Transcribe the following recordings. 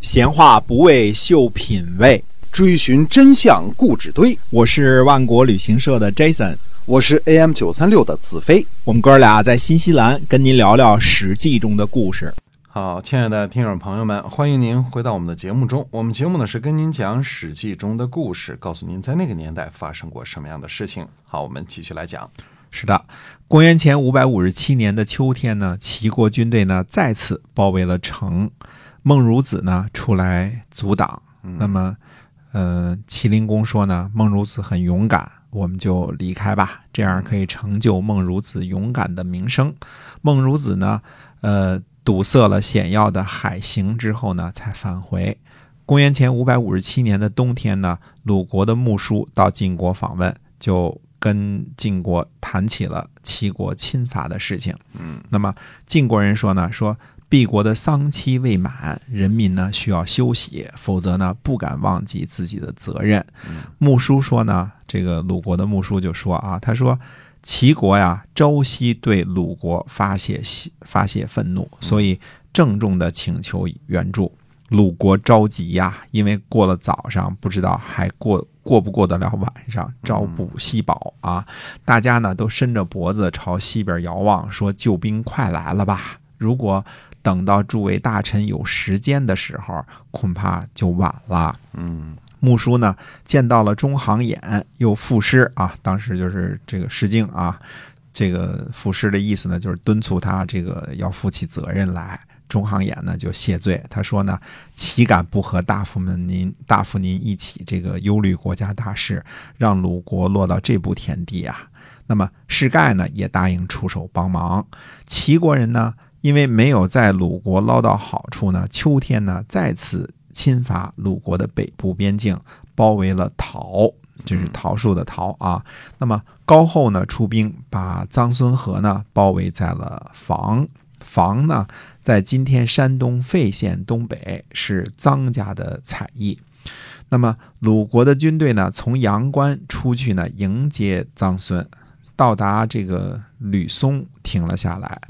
闲话不为秀品味，追寻真相故纸堆。我是万国旅行社的 Jason，我是 AM 九三六的子飞。我们哥俩在新西兰跟您聊聊《史记》中的故事。好，亲爱的听众朋友们，欢迎您回到我们的节目中。我们节目呢是跟您讲《史记》中的故事，告诉您在那个年代发生过什么样的事情。好，我们继续来讲。是的，公元前五百五十七年的秋天呢，齐国军队呢再次包围了城。孟孺子呢出来阻挡，那么，呃，麒麟公说呢，孟孺子很勇敢，我们就离开吧，这样可以成就孟孺子勇敢的名声。孟孺子呢，呃，堵塞了险要的海行之后呢，才返回。公元前五百五十七年的冬天呢，鲁国的穆叔到晋国访问，就跟晋国谈起了齐国侵伐的事情。嗯，那么晋国人说呢，说。毕国的丧期未满，人民呢需要休息，否则呢不敢忘记自己的责任。穆叔说呢，这个鲁国的穆叔就说啊，他说齐国呀朝夕对鲁国发泄发泄愤怒，所以郑重的请求援助。鲁国着急呀，因为过了早上，不知道还过过不过得了晚上，朝不夕饱啊！大家呢都伸着脖子朝西边遥望，说救兵快来了吧！如果等到诸位大臣有时间的时候，恐怕就晚了。嗯，穆叔呢见到了中行衍，又赋诗啊，当时就是这个《诗经》啊，这个赋诗的意思呢，就是敦促他这个要负起责任来。中行衍呢就谢罪，他说呢，岂敢不和大夫们您大夫您一起这个忧虑国家大事，让鲁国落到这步田地啊？那么士盖呢也答应出手帮忙，齐国人呢？因为没有在鲁国捞到好处呢，秋天呢再次侵伐鲁国的北部边境，包围了桃，就是桃树的桃啊。那么高后呢出兵，把臧孙河呢包围在了房。房呢在今天山东费县东北，是臧家的采邑。那么鲁国的军队呢从阳关出去呢迎接臧孙，到达这个吕松停了下来。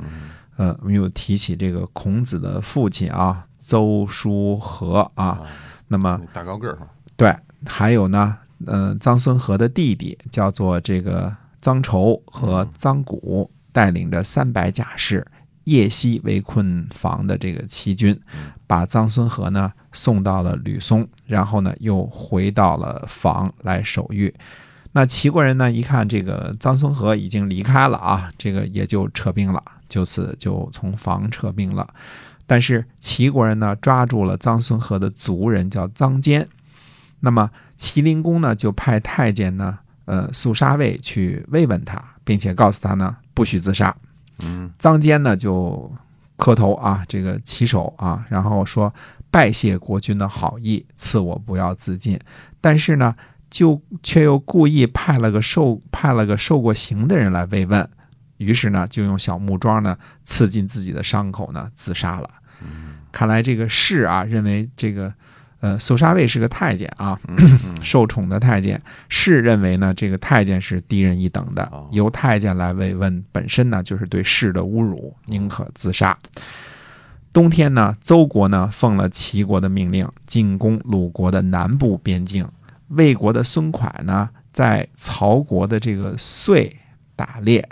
呃，我们又提起这个孔子的父亲啊，邹叔和啊，那么大高个儿对，还有呢，呃，臧孙和的弟弟叫做这个臧稠和臧谷，带领着三百甲士，夜袭围困房的这个齐军，把臧孙和呢送到了吕松，然后呢又回到了房来守御。那齐国人呢一看这个臧孙和已经离开了啊，这个也就撤兵了。就此就从房撤兵了，但是齐国人呢抓住了臧孙和的族人叫臧坚，那么齐灵公呢就派太监呢呃肃杀卫去慰问他，并且告诉他呢不许自杀。嗯，臧坚呢就磕头啊，这个起手啊，然后说拜谢国君的好意，赐我不要自尽。但是呢，就却又故意派了个受派了个受过刑的人来慰问。于是呢，就用小木桩呢刺进自己的伤口呢，自杀了。看来这个士啊，认为这个呃，肃杀卫是个太监啊，受宠的太监。士认为呢，这个太监是低人一等的，由太监来慰问，本身呢就是对士的侮辱，宁可自杀。冬天呢，邹国呢奉了齐国的命令，进攻鲁国的南部边境。魏国的孙蒯呢，在曹国的这个遂打猎。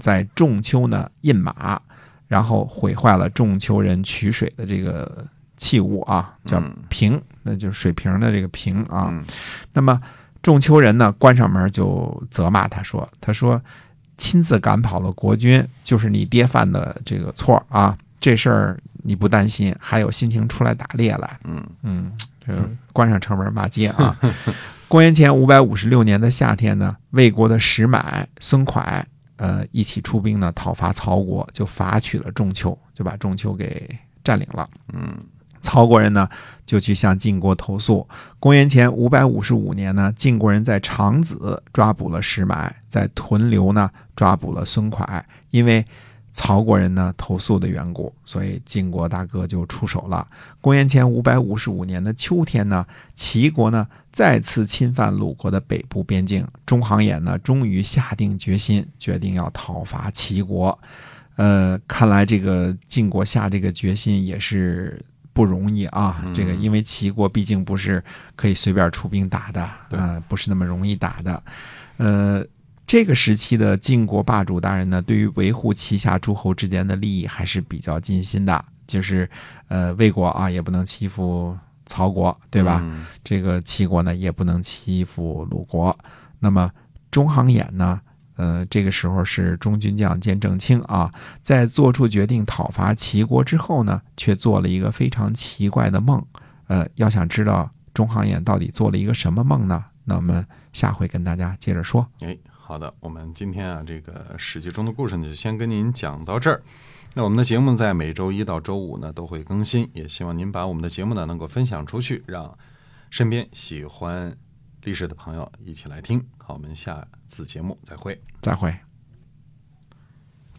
在仲秋呢，印马，然后毁坏了仲秋人取水的这个器物啊，叫瓶，那就是水瓶的这个瓶啊。那么仲秋人呢，关上门就责骂他说：“他说亲自赶跑了国君，就是你爹犯的这个错啊。这事儿你不担心，还有心情出来打猎来？嗯嗯，这关上城门骂街啊。公元前五百五十六年的夏天呢，魏国的石买孙蒯。呃，一起出兵呢，讨伐曹国，就伐取了仲秋，就把仲秋给占领了。嗯，曹国人呢，就去向晋国投诉。公元前五百五十五年呢，晋国人在长子抓捕了石买，在屯留呢抓捕了孙蒯，因为。曹国人呢投诉的缘故，所以晋国大哥就出手了。公元前五百五十五年的秋天呢，齐国呢再次侵犯鲁国的北部边境，中行衍呢终于下定决心，决定要讨伐齐国。呃，看来这个晋国下这个决心也是不容易啊。嗯这个因为齐国毕竟不是可以随便出兵打的，啊呃，不是那么容易打的。呃，这个时期的晋国霸主大人呢，对于维护旗下诸侯之间的利益还是比较尽心的。就是呃，魏国啊也不能欺负曹国，对吧？嗯这个齐国呢也不能欺负鲁国。那么中行衍呢，呃，这个时候是中军将兼正卿啊，在做出决定讨伐齐国之后呢，却做了一个非常奇怪的梦。呃，要想知道中行衍到底做了一个什么梦呢？那我们下回跟大家接着说。哎，好的，我们今天啊，这个《史记》中的故事呢，就先跟您讲到这儿。那我们的节目在每周一到周五呢都会更新，也希望您把我们的节目呢能够分享出去，让身边喜欢历史的朋友一起来听。好，我们下次节目再会。再会。